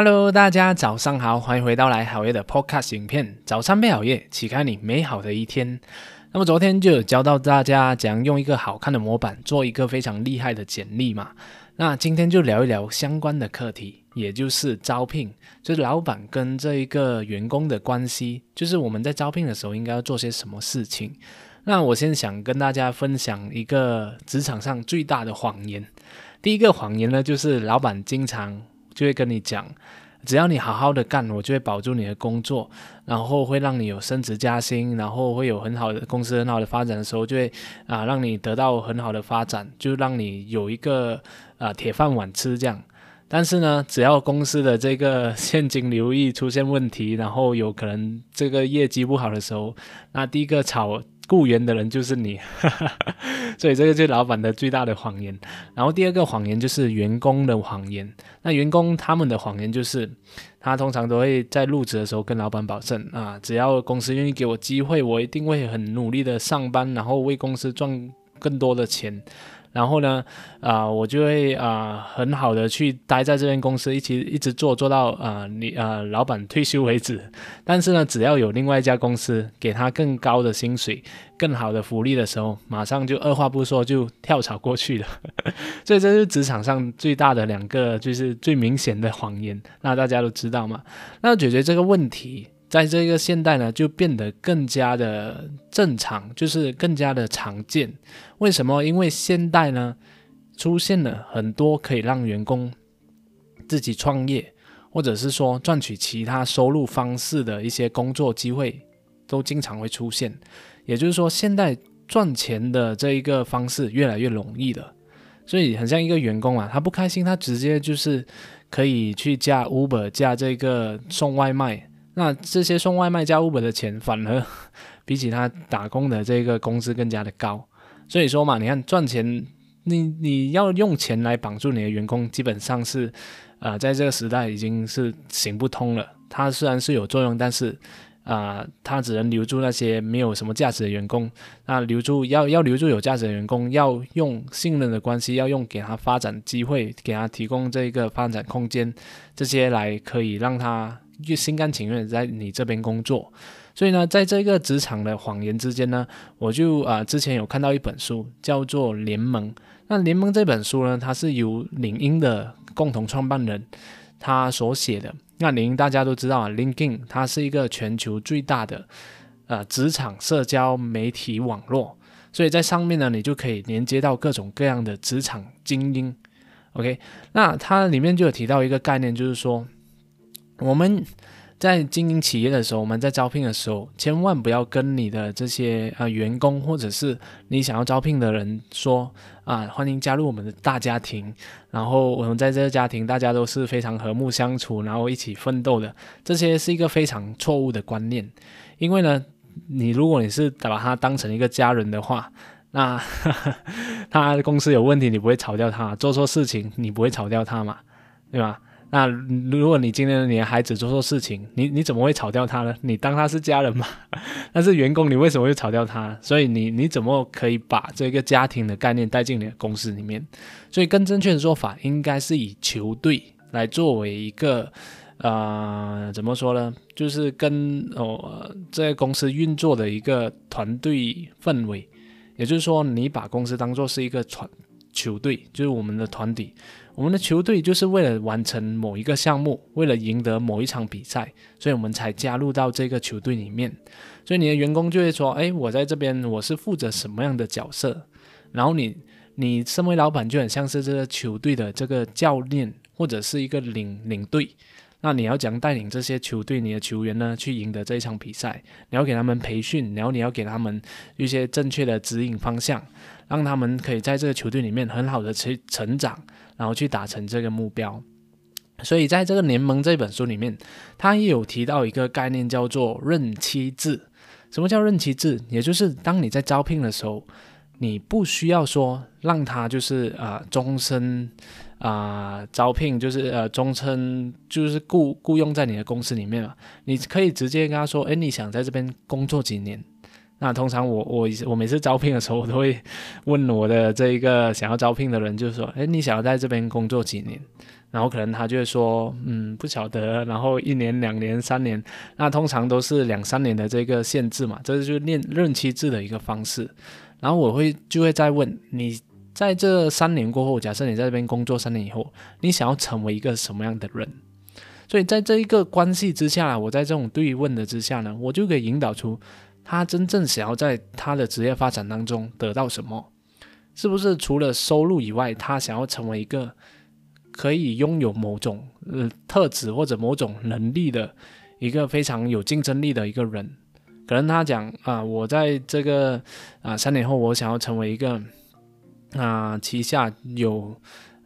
Hello，大家早上好，欢迎回到来好夜的 Podcast 影片。早餐配好夜，启开你美好的一天。那么昨天就有教到大家怎样用一个好看的模板做一个非常厉害的简历嘛。那今天就聊一聊相关的课题，也就是招聘，就是老板跟这一个员工的关系，就是我们在招聘的时候应该要做些什么事情。那我先想跟大家分享一个职场上最大的谎言。第一个谎言呢，就是老板经常就会跟你讲，只要你好好的干，我就会保住你的工作，然后会让你有升职加薪，然后会有很好的公司很好的发展的时候，就会啊让你得到很好的发展，就让你有一个啊铁饭碗吃这样。但是呢，只要公司的这个现金流一出现问题，然后有可能这个业绩不好的时候，那第一个炒。雇员的人就是你，所以这个就是老板的最大的谎言。然后第二个谎言就是员工的谎言。那员工他们的谎言就是，他通常都会在入职的时候跟老板保证啊，只要公司愿意给我机会，我一定会很努力的上班，然后为公司赚更多的钱。然后呢，啊，我就会啊很好的去待在这间公司，一起一直做做到啊你啊老板退休为止。但是呢，只要有另外一家公司给他更高的薪水、更好的福利的时候，马上就二话不说就跳槽过去了。所以这是职场上最大的两个，就是最明显的谎言。那大家都知道嘛？那解决这个问题。在这个现代呢，就变得更加的正常，就是更加的常见。为什么？因为现代呢，出现了很多可以让员工自己创业，或者是说赚取其他收入方式的一些工作机会，都经常会出现。也就是说，现代赚钱的这一个方式越来越容易了。所以，很像一个员工啊，他不开心，他直接就是可以去加 Uber，加这个送外卖。那这些送外卖加 Uber 的钱，反而 比起他打工的这个工资更加的高。所以说嘛，你看赚钱，你你要用钱来绑住你的员工，基本上是，呃，在这个时代已经是行不通了。它虽然是有作用，但是啊，它只能留住那些没有什么价值的员工。那留住要要留住有价值的员工，要用信任的关系，要用给他发展机会，给他提供这个发展空间，这些来可以让他。就心甘情愿在你这边工作，所以呢，在这个职场的谎言之间呢，我就啊之前有看到一本书叫做《联盟》。那《联盟》这本书呢，它是由领英的共同创办人他所写的。那领英大家都知道啊，LinkedIn 它是一个全球最大的呃职场社交媒体网络，所以在上面呢，你就可以连接到各种各样的职场精英。OK，那它里面就有提到一个概念，就是说。我们在经营企业的时候，我们在招聘的时候，千万不要跟你的这些呃员工或者是你想要招聘的人说啊，欢迎加入我们的大家庭。然后我们在这个家庭，大家都是非常和睦相处，然后一起奋斗的。这些是一个非常错误的观念，因为呢，你如果你是把他当成一个家人的话，那 他公司有问题，你不会炒掉他；做错事情，你不会炒掉他嘛，对吧？那如果你今天你的孩子做错事情，你你怎么会炒掉他呢？你当他是家人吗？那是员工，你为什么会炒掉他？所以你你怎么可以把这个家庭的概念带进你的公司里面？所以更正确的做法应该是以球队来作为一个呃怎么说呢？就是跟哦这个公司运作的一个团队氛围，也就是说你把公司当做是一个团球队，就是我们的团体。我们的球队就是为了完成某一个项目，为了赢得某一场比赛，所以我们才加入到这个球队里面。所以你的员工就会说：“哎，我在这边我是负责什么样的角色？”然后你，你身为老板就很像是这个球队的这个教练或者是一个领领队。那你要怎样带领这些球队、你的球员呢，去赢得这一场比赛？你要给他们培训，然后你要给他们一些正确的指引方向，让他们可以在这个球队里面很好的去成长。然后去达成这个目标，所以在这个联盟这本书里面，他也有提到一个概念，叫做任期制。什么叫任期制？也就是当你在招聘的时候，你不需要说让他就是啊终身啊招聘，就是呃终身就是雇雇佣在你的公司里面嘛。你可以直接跟他说，哎，你想在这边工作几年？那通常我我我每次招聘的时候，我都会问我的这一个想要招聘的人，就是说，哎，你想要在这边工作几年？然后可能他就会说，嗯，不晓得，然后一年、两年、三年，那通常都是两三年的这个限制嘛，这就是任任期制的一个方式。然后我会就会再问你，在这三年过后，假设你在这边工作三年以后，你想要成为一个什么样的人？所以在这一个关系之下，我在这种对问的之下呢，我就可以引导出他真正想要在他的职业发展当中得到什么，是不是除了收入以外，他想要成为一个。可以拥有某种呃特质或者某种能力的一个非常有竞争力的一个人，可能他讲啊，我在这个啊三年后，我想要成为一个啊旗下有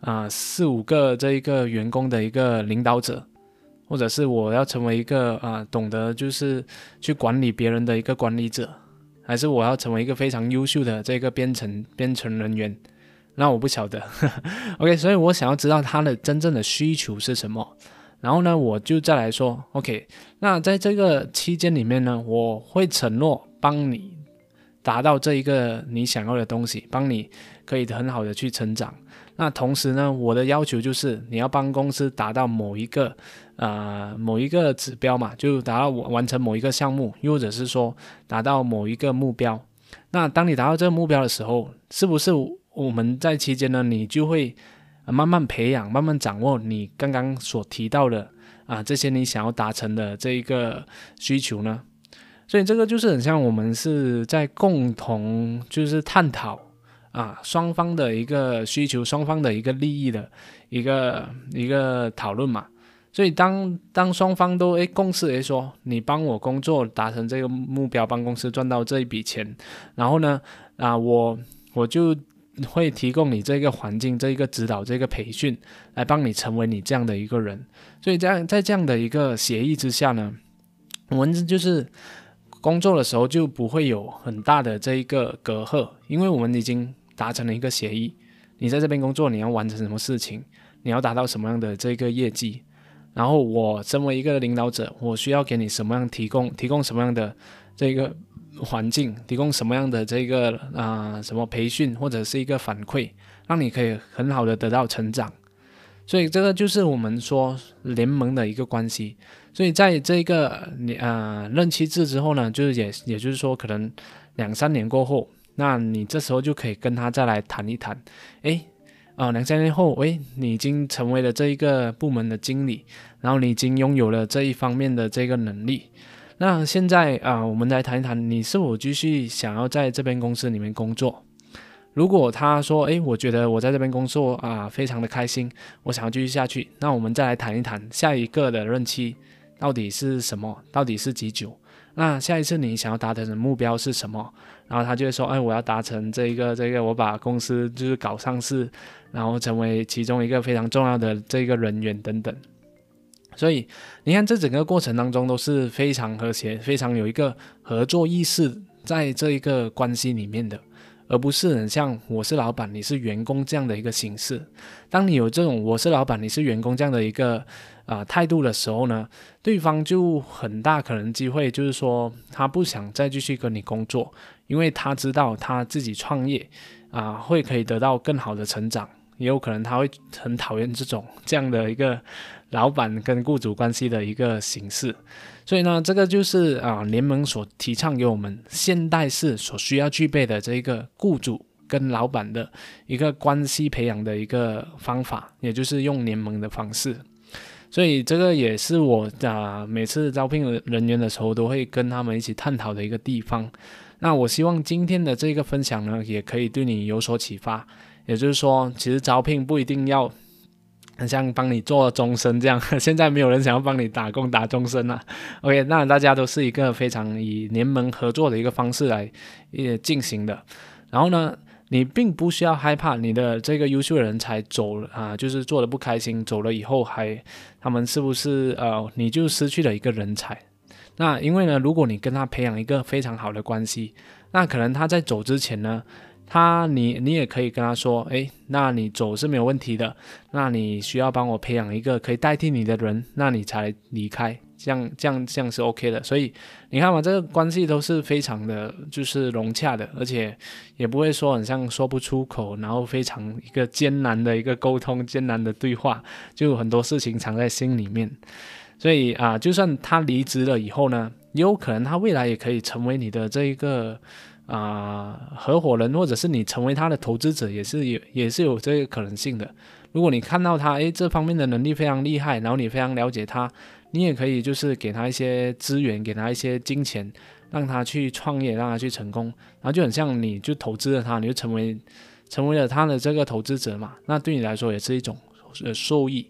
啊四五个这一个员工的一个领导者，或者是我要成为一个啊懂得就是去管理别人的一个管理者，还是我要成为一个非常优秀的这个编程编程人员。那我不晓得，OK，所以我想要知道他的真正的需求是什么，然后呢，我就再来说，OK，那在这个期间里面呢，我会承诺帮你达到这一个你想要的东西，帮你可以很好的去成长。那同时呢，我的要求就是你要帮公司达到某一个呃某一个指标嘛，就达到完成某一个项目，又或者是说达到某一个目标。那当你达到这个目标的时候，是不是？我们在期间呢，你就会慢慢培养、慢慢掌握你刚刚所提到的啊这些你想要达成的这一个需求呢。所以这个就是很像我们是在共同就是探讨啊双方的一个需求、双方的一个利益的一个一个讨论嘛。所以当当双方都诶共识诶说你帮我工作达成这个目标，帮公司赚到这一笔钱，然后呢啊我我就。会提供你这个环境、这一个指导、这个培训，来帮你成为你这样的一个人。所以，这样在这样的一个协议之下呢，我们就是工作的时候就不会有很大的这一个隔阂，因为我们已经达成了一个协议。你在这边工作，你要完成什么事情，你要达到什么样的这个业绩，然后我身为一个领导者，我需要给你什么样提供、提供什么样的这个。环境提供什么样的这个啊什么培训或者是一个反馈，让你可以很好的得到成长，所以这个就是我们说联盟的一个关系。所以在这个你啊任期制之后呢，就是也也就是说可能两三年过后，那你这时候就可以跟他再来谈一谈，诶，啊两三年后，诶，你已经成为了这一个部门的经理，然后你已经拥有了这一方面的这个能力。那现在啊，我们来谈一谈，你是否继续想要在这边公司里面工作？如果他说，诶，我觉得我在这边工作啊，非常的开心，我想要继续下去，那我们再来谈一谈下一个的任期到底是什么，到底是几久？那下一次你想要达成的目标是什么？然后他就会说，哎，我要达成这一个这个，我把公司就是搞上市，然后成为其中一个非常重要的这个人员等等。所以你看，这整个过程当中都是非常和谐、非常有一个合作意识在这一个关系里面的，而不是很像我是老板，你是员工这样的一个形式。当你有这种我是老板，你是员工这样的一个啊态度的时候呢，对方就很大可能机会就是说他不想再继续跟你工作，因为他知道他自己创业啊会可以得到更好的成长。也有可能他会很讨厌这种这样的一个老板跟雇主关系的一个形式，所以呢，这个就是啊联盟所提倡给我们现代式所需要具备的这一个雇主跟老板的一个关系培养的一个方法，也就是用联盟的方式。所以这个也是我啊每次招聘人员的时候都会跟他们一起探讨的一个地方。那我希望今天的这个分享呢，也可以对你有所启发。也就是说，其实招聘不一定要很像帮你做终身这样。现在没有人想要帮你打工打终身了。OK，那大家都是一个非常以联盟合作的一个方式来也进行的。然后呢，你并不需要害怕你的这个优秀人才走了啊，就是做的不开心，走了以后还他们是不是呃，你就失去了一个人才？那因为呢，如果你跟他培养一个非常好的关系，那可能他在走之前呢。他，你你也可以跟他说，诶，那你走是没有问题的，那你需要帮我培养一个可以代替你的人，那你才离开，这样这样这样是 OK 的。所以你看嘛，这个关系都是非常的，就是融洽的，而且也不会说很像说不出口，然后非常一个艰难的一个沟通，艰难的对话，就很多事情藏在心里面。所以啊，就算他离职了以后呢，也有可能他未来也可以成为你的这一个。啊，合伙人或者是你成为他的投资者，也是有也是有这个可能性的。如果你看到他，诶这方面的能力非常厉害，然后你非常了解他，你也可以就是给他一些资源，给他一些金钱，让他去创业，让他去成功。然后就很像你就投资了他，你就成为成为了他的这个投资者嘛，那对你来说也是一种呃受益。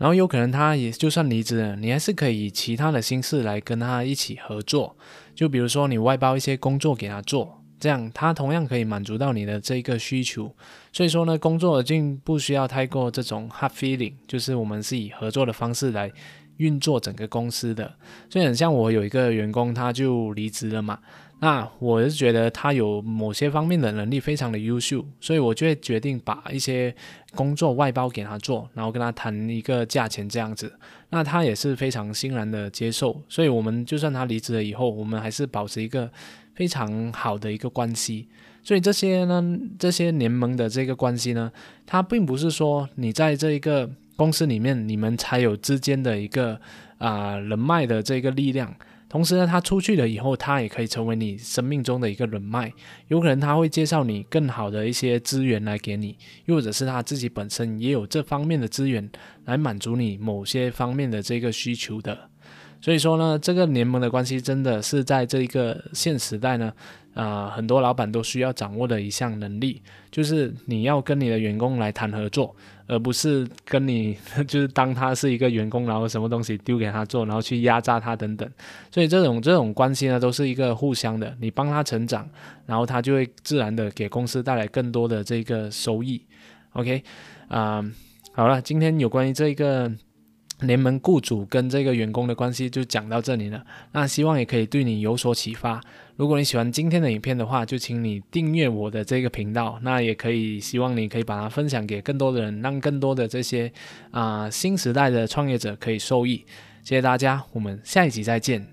然后有可能他也就算离职了，你还是可以以其他的心事来跟他一起合作。就比如说你外包一些工作给他做，这样他同样可以满足到你的这个需求。所以说呢，工作并不需要太过这种 hard feeling，就是我们是以合作的方式来运作整个公司的。所以很像我有一个员工，他就离职了嘛。那我是觉得他有某些方面的能力非常的优秀，所以我就会决定把一些工作外包给他做，然后跟他谈一个价钱这样子。那他也是非常欣然的接受，所以我们就算他离职了以后，我们还是保持一个非常好的一个关系。所以这些呢，这些联盟的这个关系呢，它并不是说你在这一个公司里面，你们才有之间的一个啊人脉的这个力量。同时呢，他出去了以后，他也可以成为你生命中的一个人脉，有可能他会介绍你更好的一些资源来给你，又或者是他自己本身也有这方面的资源来满足你某些方面的这个需求的。所以说呢，这个联盟的关系真的是在这一个现时代呢。啊，很多老板都需要掌握的一项能力，就是你要跟你的员工来谈合作，而不是跟你 就是当他是一个员工，然后什么东西丢给他做，然后去压榨他等等。所以这种这种关系呢，都是一个互相的，你帮他成长，然后他就会自然的给公司带来更多的这个收益。OK，啊，好了，今天有关于这个。联盟雇主跟这个员工的关系就讲到这里了，那希望也可以对你有所启发。如果你喜欢今天的影片的话，就请你订阅我的这个频道，那也可以希望你可以把它分享给更多的人，让更多的这些啊新时代的创业者可以受益。谢谢大家，我们下一集再见。